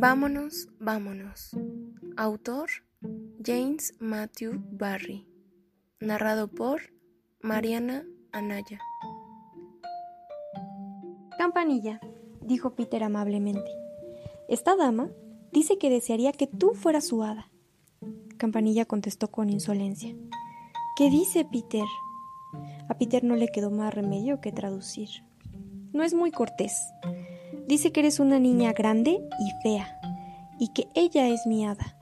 Vámonos, vámonos. Autor James Matthew Barry. Narrado por Mariana Anaya. Campanilla, dijo Peter amablemente. Esta dama dice que desearía que tú fueras su hada. Campanilla contestó con insolencia. ¿Qué dice Peter? A Peter no le quedó más remedio que traducir. No es muy cortés. Dice que eres una niña grande y fea, y que ella es mi hada.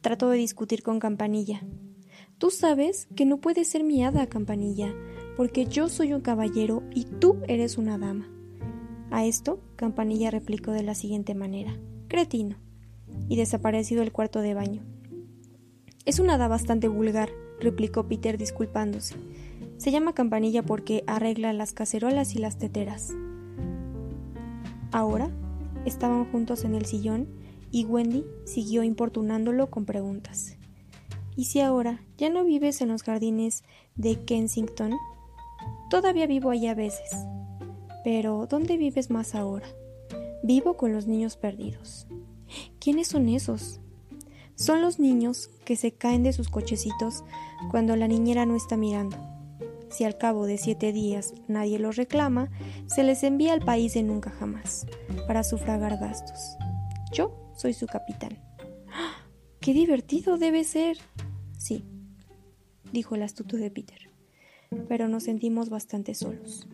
Trató de discutir con Campanilla. Tú sabes que no puedes ser mi hada, Campanilla, porque yo soy un caballero y tú eres una dama. A esto, Campanilla replicó de la siguiente manera: Cretino. Y desapareció del cuarto de baño. Es una hada bastante vulgar, replicó Peter disculpándose. Se llama Campanilla porque arregla las cacerolas y las teteras. Ahora estaban juntos en el sillón y Wendy siguió importunándolo con preguntas. ¿Y si ahora ya no vives en los jardines de Kensington? Todavía vivo allí a veces. Pero ¿dónde vives más ahora? Vivo con los niños perdidos. ¿Quiénes son esos? Son los niños que se caen de sus cochecitos cuando la niñera no está mirando si al cabo de siete días nadie los reclama, se les envía al país de nunca jamás, para sufragar gastos. Yo soy su capitán. ¡Ah! ¡Qué divertido debe ser! Sí, dijo el astuto de Peter, pero nos sentimos bastante solos.